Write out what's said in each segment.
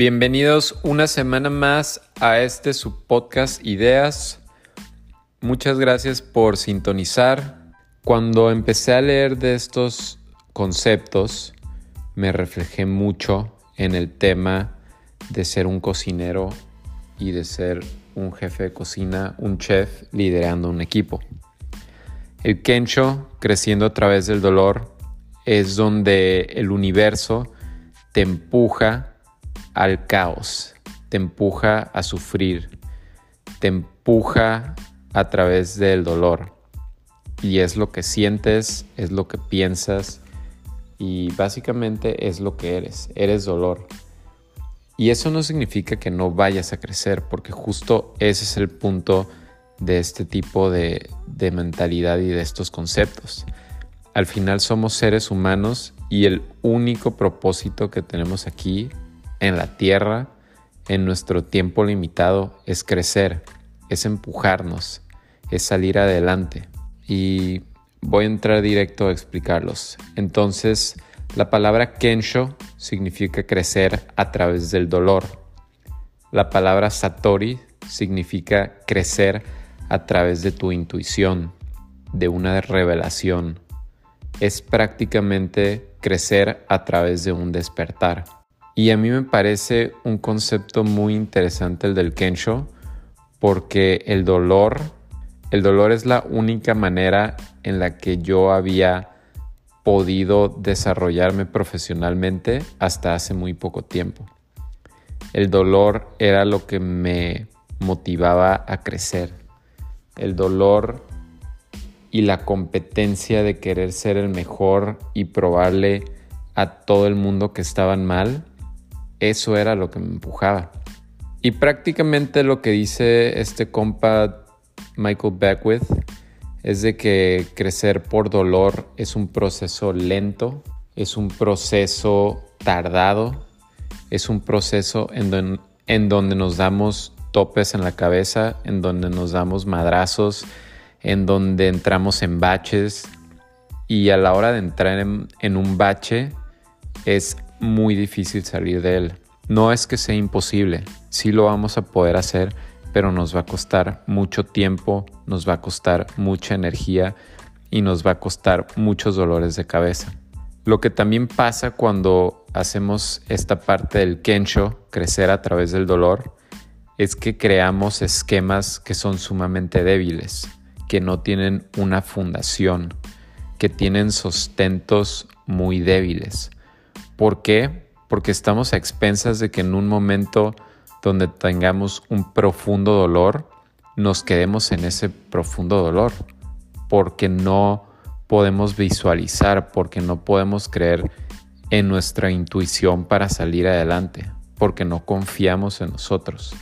Bienvenidos una semana más a este su podcast Ideas. Muchas gracias por sintonizar. Cuando empecé a leer de estos conceptos, me reflejé mucho en el tema de ser un cocinero y de ser un jefe de cocina, un chef liderando un equipo. El Kensho, creciendo a través del dolor, es donde el universo te empuja al caos, te empuja a sufrir, te empuja a través del dolor. Y es lo que sientes, es lo que piensas y básicamente es lo que eres, eres dolor. Y eso no significa que no vayas a crecer, porque justo ese es el punto de este tipo de, mentalidad y de estos conceptos. Al final somos seres humanos y el único propósito que tenemos aquí en la tierra, en nuestro tiempo limitado, es crecer, es empujarnos, es salir adelante. Y voy a entrar directo a explicarlos. Entonces, la palabra Kensho significa crecer a través del dolor. La palabra Satori significa crecer a través de tu intuición, de una revelación, es prácticamente crecer a través de un despertar. Y a mí me parece un concepto muy interesante el del Kensho, porque el dolor, el dolor es la única manera en la que yo había podido desarrollarme profesionalmente hasta hace muy poco tiempo. El dolor era lo que me motivaba a crecer. El dolor y la competencia de querer ser el mejor y probarle a todo el mundo que estaban mal, eso era lo que me empujaba. Y prácticamente lo que dice este compa Michael Beckwith es de que crecer por dolor es un proceso lento, es un proceso tardado, es un proceso en, en donde nos damos topes en la cabeza, en donde nos damos madrazos, en donde entramos en baches y a la hora de entrar en, un bache es muy difícil salir de él. No es que sea imposible, sí lo vamos a poder hacer, pero nos va a costar mucho tiempo, nos va a costar mucha energía y nos va a costar muchos dolores de cabeza. Lo que también pasa cuando hacemos esta parte del Kensho, crecer a través del dolor, es que creamos esquemas que son sumamente débiles que no tienen una fundación, que tienen sostentos muy débiles. ¿Por qué? Porque estamos a expensas de que en un momento donde tengamos un profundo dolor, nos quedemos en ese profundo dolor, porque no podemos visualizar, porque no podemos creer en nuestra intuición para salir adelante, porque no confiamos en nosotros.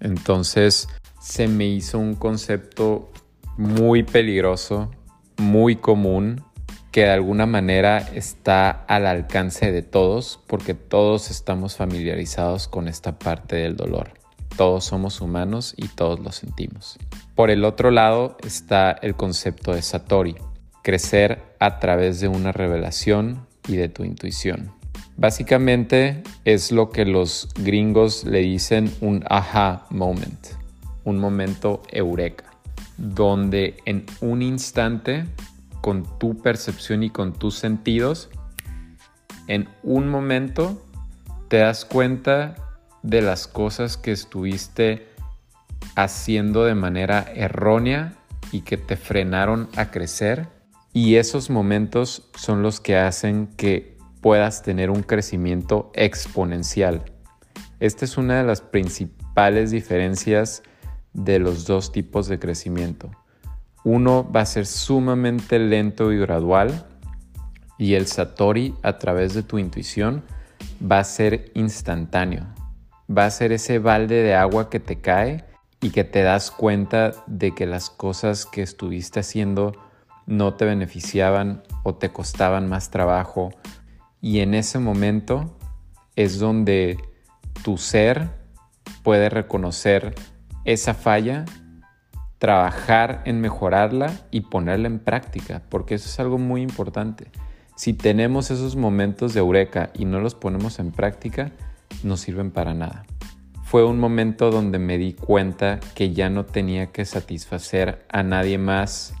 Entonces se me hizo un concepto muy peligroso, muy común, que de alguna manera está al alcance de todos porque todos estamos familiarizados con esta parte del dolor. Todos somos humanos y todos lo sentimos. Por el otro lado está el concepto de Satori, crecer a través de una revelación y de tu intuición. Básicamente es lo que los gringos le dicen un aha moment, un momento eureka donde en un instante, con tu percepción y con tus sentidos, en un momento te das cuenta de las cosas que estuviste haciendo de manera errónea y que te frenaron a crecer. Y esos momentos son los que hacen que puedas tener un crecimiento exponencial. Esta es una de las principales diferencias de los dos tipos de crecimiento. Uno va a ser sumamente lento y gradual y el Satori a través de tu intuición va a ser instantáneo. Va a ser ese balde de agua que te cae y que te das cuenta de que las cosas que estuviste haciendo no te beneficiaban o te costaban más trabajo. Y en ese momento es donde tu ser puede reconocer esa falla, trabajar en mejorarla y ponerla en práctica, porque eso es algo muy importante. Si tenemos esos momentos de eureka y no los ponemos en práctica, no sirven para nada. Fue un momento donde me di cuenta que ya no tenía que satisfacer a nadie más.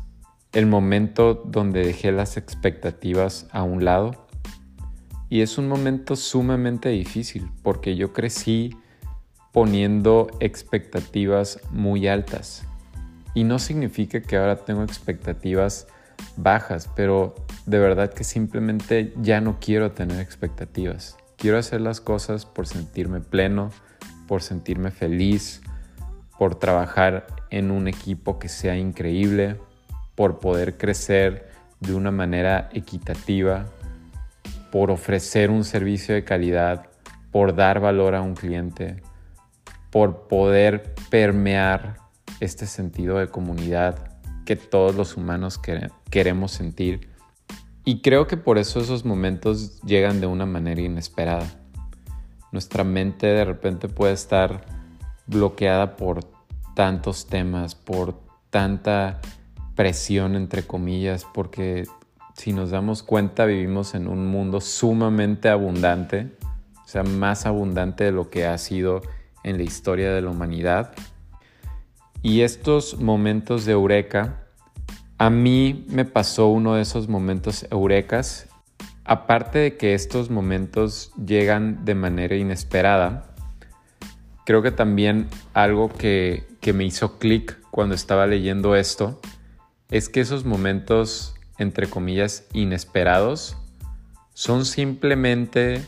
El momento donde dejé las expectativas a un lado. Y es un momento sumamente difícil porque yo crecí poniendo expectativas muy altas. Y no significa que ahora tengo expectativas bajas, pero de verdad que simplemente ya no quiero tener expectativas. Quiero hacer las cosas por sentirme pleno, por sentirme feliz, por trabajar en un equipo que sea increíble, por poder crecer de una manera equitativa, por ofrecer un servicio de calidad, por dar valor a un cliente, por poder permear este sentido de comunidad que todos los humanos queremos sentir. Y creo que por eso esos momentos llegan de una manera inesperada. Nuestra mente de repente puede estar bloqueada por tantos temas, por tanta presión entre comillas, porque si nos damos cuenta vivimos en un mundo sumamente abundante, o sea, más abundante de lo que ha sido en la historia de la humanidad. Y estos momentos de eureka, a mí me pasó uno de esos momentos eurecas. Aparte de que estos momentos llegan de manera inesperada, creo que también algo que, que me hizo clic cuando estaba leyendo esto es que esos momentos, entre comillas, inesperados, son simplemente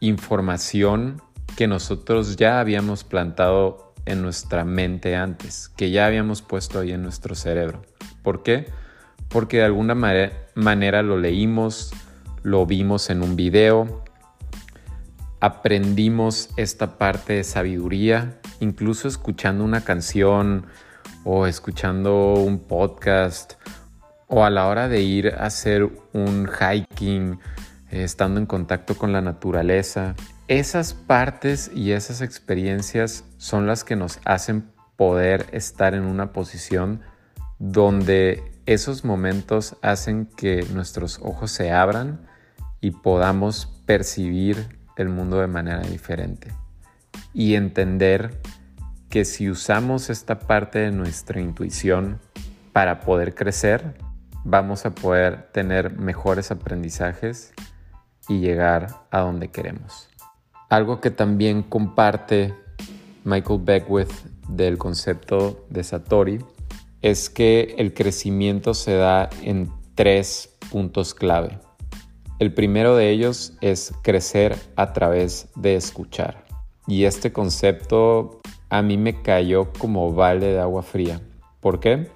información que nosotros ya habíamos plantado en nuestra mente antes, que ya habíamos puesto ahí en nuestro cerebro. ¿Por qué? Porque de alguna manera lo leímos, lo vimos en un video, aprendimos esta parte de sabiduría, incluso escuchando una canción o escuchando un podcast o a la hora de ir a hacer un hiking, eh, estando en contacto con la naturaleza. Esas partes y esas experiencias son las que nos hacen poder estar en una posición donde esos momentos hacen que nuestros ojos se abran y podamos percibir el mundo de manera diferente y entender que si usamos esta parte de nuestra intuición para poder crecer, vamos a poder tener mejores aprendizajes y llegar a donde queremos. Algo que también comparte Michael Beckwith del concepto de Satori es que el crecimiento se da en tres puntos clave. El primero de ellos es crecer a través de escuchar. Y este concepto a mí me cayó como balde de agua fría. ¿Por qué?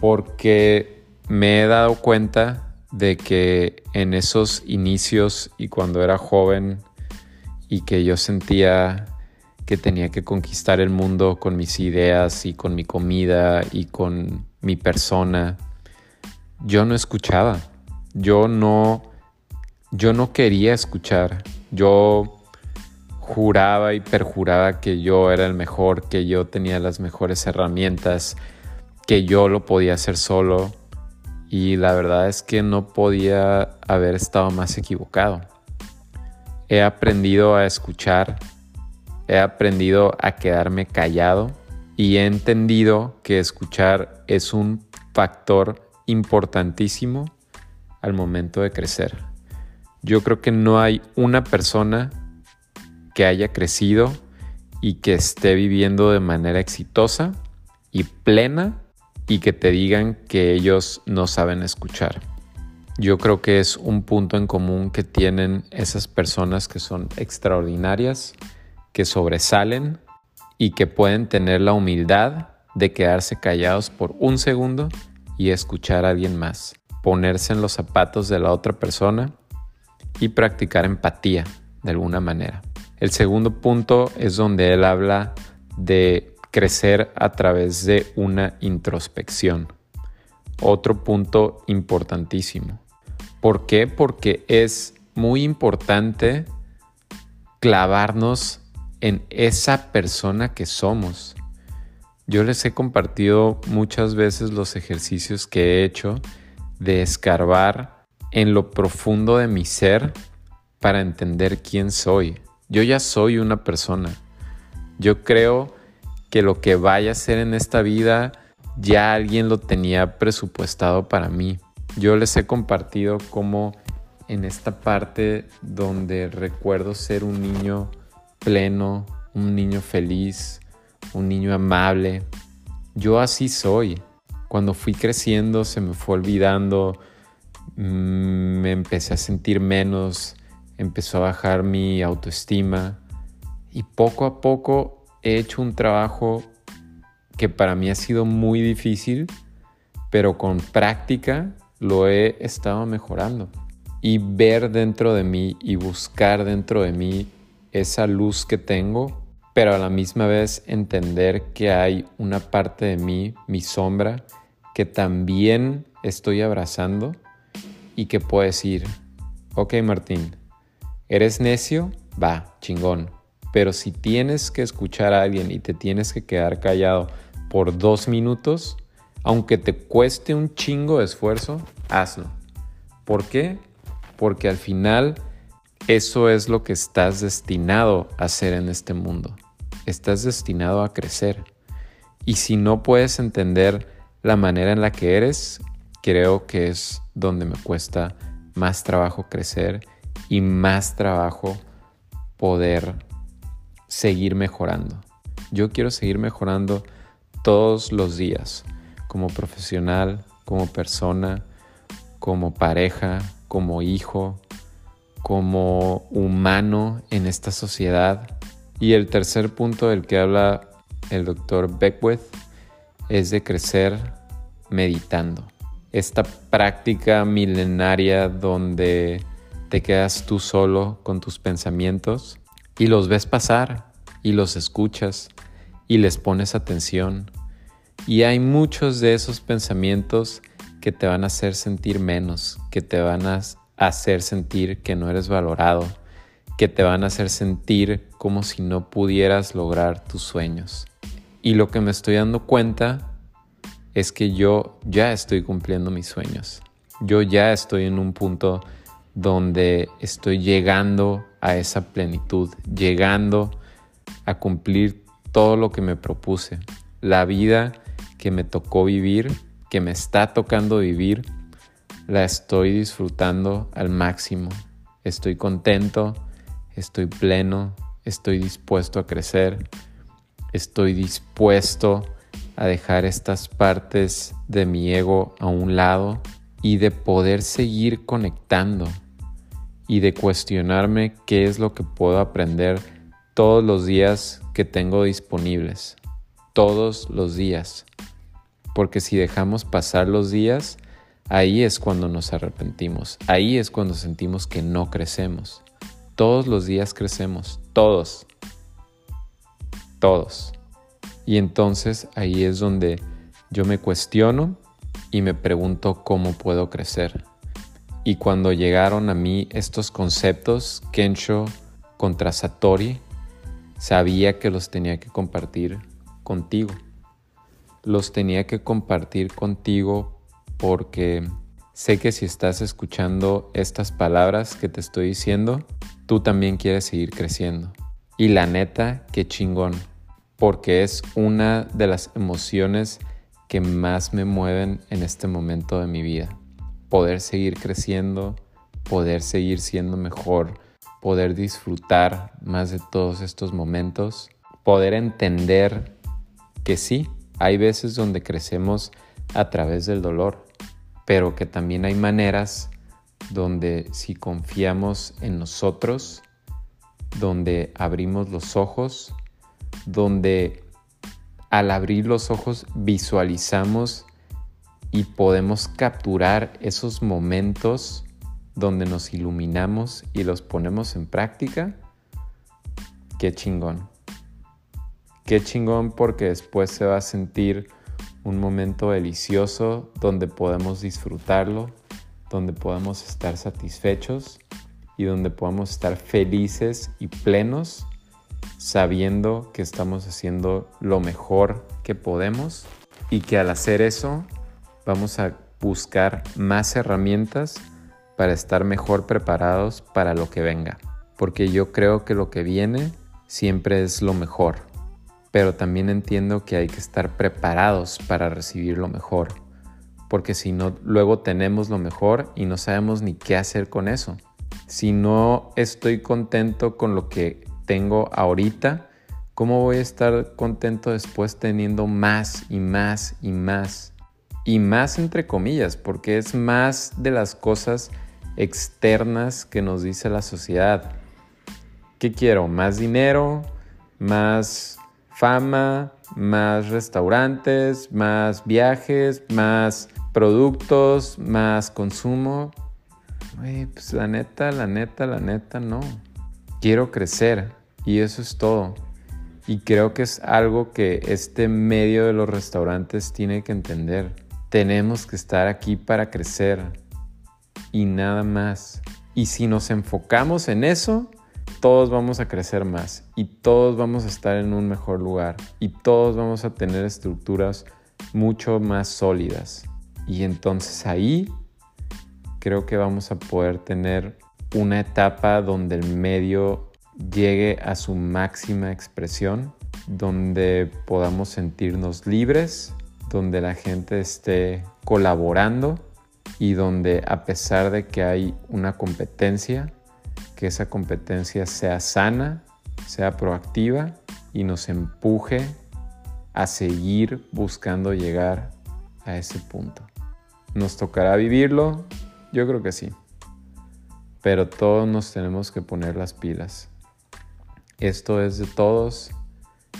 Porque me he dado cuenta de que en esos inicios y cuando era joven y que yo sentía que tenía que conquistar el mundo con mis ideas y con mi comida y con mi persona. Yo no escuchaba. Yo no yo no quería escuchar. Yo juraba y perjuraba que yo era el mejor, que yo tenía las mejores herramientas, que yo lo podía hacer solo. Y la verdad es que no podía haber estado más equivocado. He aprendido a escuchar, he aprendido a quedarme callado y he entendido que escuchar es un factor importantísimo al momento de crecer. Yo creo que no hay una persona que haya crecido y que esté viviendo de manera exitosa y plena y que te digan que ellos no saben escuchar. Yo creo que es un punto en común que tienen esas personas que son extraordinarias, que sobresalen y que pueden tener la humildad de quedarse callados por un segundo y escuchar a alguien más, ponerse en los zapatos de la otra persona y practicar empatía de alguna manera. El segundo punto es donde él habla de crecer a través de una introspección. Otro punto importantísimo. ¿Por qué? Porque es muy importante clavarnos en esa persona que somos. Yo les he compartido muchas veces los ejercicios que he hecho de escarbar en lo profundo de mi ser para entender quién soy. Yo ya soy una persona. Yo creo que lo que vaya a ser en esta vida ya alguien lo tenía presupuestado para mí. Yo les he compartido cómo en esta parte donde recuerdo ser un niño pleno, un niño feliz, un niño amable. Yo así soy. Cuando fui creciendo se me fue olvidando, mm, me empecé a sentir menos, empezó a bajar mi autoestima y poco a poco he hecho un trabajo que para mí ha sido muy difícil, pero con práctica lo he estado mejorando. Y ver dentro de mí y buscar dentro de mí esa luz que tengo, pero a la misma vez entender que hay una parte de mí, mi sombra, que también estoy abrazando y que puedo decir, ok Martín, ¿eres necio? Va, chingón. Pero si tienes que escuchar a alguien y te tienes que quedar callado por dos minutos, aunque te cueste un chingo de esfuerzo, hazlo. ¿Por qué? Porque al final eso es lo que estás destinado a hacer en este mundo. Estás destinado a crecer. Y si no puedes entender la manera en la que eres, creo que es donde me cuesta más trabajo crecer y más trabajo poder seguir mejorando. Yo quiero seguir mejorando todos los días, como profesional, como persona, como pareja, como hijo, como humano en esta sociedad. Y el tercer punto del que habla el doctor Beckwith es de crecer meditando. Esta práctica milenaria donde te quedas tú solo con tus pensamientos y los ves pasar y los escuchas y les pones atención y hay muchos de esos pensamientos que te van a hacer sentir menos, que te van a hacer sentir que no eres valorado, que te van a hacer sentir como si no pudieras lograr tus sueños. Y lo que me estoy dando cuenta es que yo ya estoy cumpliendo mis sueños. Yo ya estoy en un punto donde estoy llegando a esa plenitud, llegando a cumplir todo lo que me propuse. La vida que me tocó vivir, que me está tocando vivir, la estoy disfrutando al máximo. Estoy contento, estoy pleno, estoy dispuesto a crecer, estoy dispuesto a dejar estas partes de mi ego a un lado y de poder seguir conectando y de cuestionarme qué es lo que puedo aprender todos los días que tengo disponibles. Todos los días porque si dejamos pasar los días, ahí es cuando nos arrepentimos, ahí es cuando sentimos que no crecemos. Todos los días crecemos, todos, todos. Y entonces ahí es donde yo me cuestiono y me pregunto cómo puedo crecer. Y cuando llegaron a mí estos conceptos, Kensho contra Satori, sabía que los tenía que compartir contigo los tenía que compartir contigo porque sé que si estás escuchando estas palabras que te estoy diciendo, tú también quieres seguir creciendo. Y la neta, qué chingón, porque es una de las emociones que más me mueven en este momento de mi vida. Poder seguir creciendo, poder seguir siendo mejor, poder disfrutar más de todos estos momentos, poder entender que sí, hay veces donde crecemos a través del dolor, pero que también hay maneras donde si confiamos en nosotros, donde abrimos los ojos, donde al abrir los ojos visualizamos y podemos capturar esos momentos donde nos iluminamos y los ponemos en práctica, qué chingón. Qué chingón porque después se va a sentir un momento delicioso donde podemos disfrutarlo, donde podemos estar satisfechos y donde podemos estar felices y plenos sabiendo que estamos haciendo lo mejor que podemos y que al hacer eso vamos a buscar más herramientas para estar mejor preparados para lo que venga. porque yo creo que lo que viene siempre es lo mejor, pero también entiendo que hay que estar preparados para recibir lo mejor, porque si no, luego tenemos lo mejor y no sabemos ni qué hacer con eso. Si no estoy contento con lo que tengo ahorita, ¿cómo voy a estar contento después teniendo más y más y más? Y más entre comillas, porque es más de las cosas externas que nos dice la sociedad. ¿Qué quiero? ¿Más dinero? ¿Más fama? ¿Más restaurantes? ¿Más viajes? ¿Más productos? ¿Más consumo? pues la neta, la neta, la neta, no. Quiero crecer y eso es todo. Y creo que es algo que este medio de los restaurantes tiene que entender. Tenemos que estar aquí para crecer y nada más. Y si nos enfocamos en eso, todos vamos a crecer más y todos vamos a estar en un mejor lugar y todos vamos a tener estructuras mucho más sólidas. Y entonces ahí creo que vamos a poder tener una etapa donde el medio llegue a su máxima expresión, donde podamos sentirnos libres, donde la gente esté colaborando y donde a pesar de que hay una competencia, que esa competencia sea sana, sea proactiva y nos empuje a seguir buscando llegar a ese punto. ¿Nos tocará vivirlo? Yo creo que sí. Pero todos nos tenemos que poner las pilas. Esto es de todos.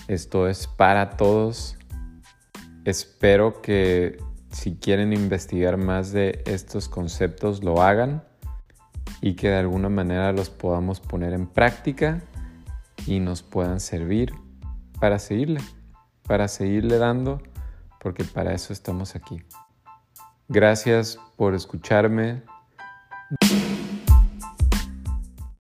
Esto es para todos. Espero que si quieren investigar más de estos conceptos lo hagan y que de alguna manera los podamos poner en práctica y nos puedan servir para seguirle, para seguirle dando, porque para eso estamos aquí. Gracias por escucharme.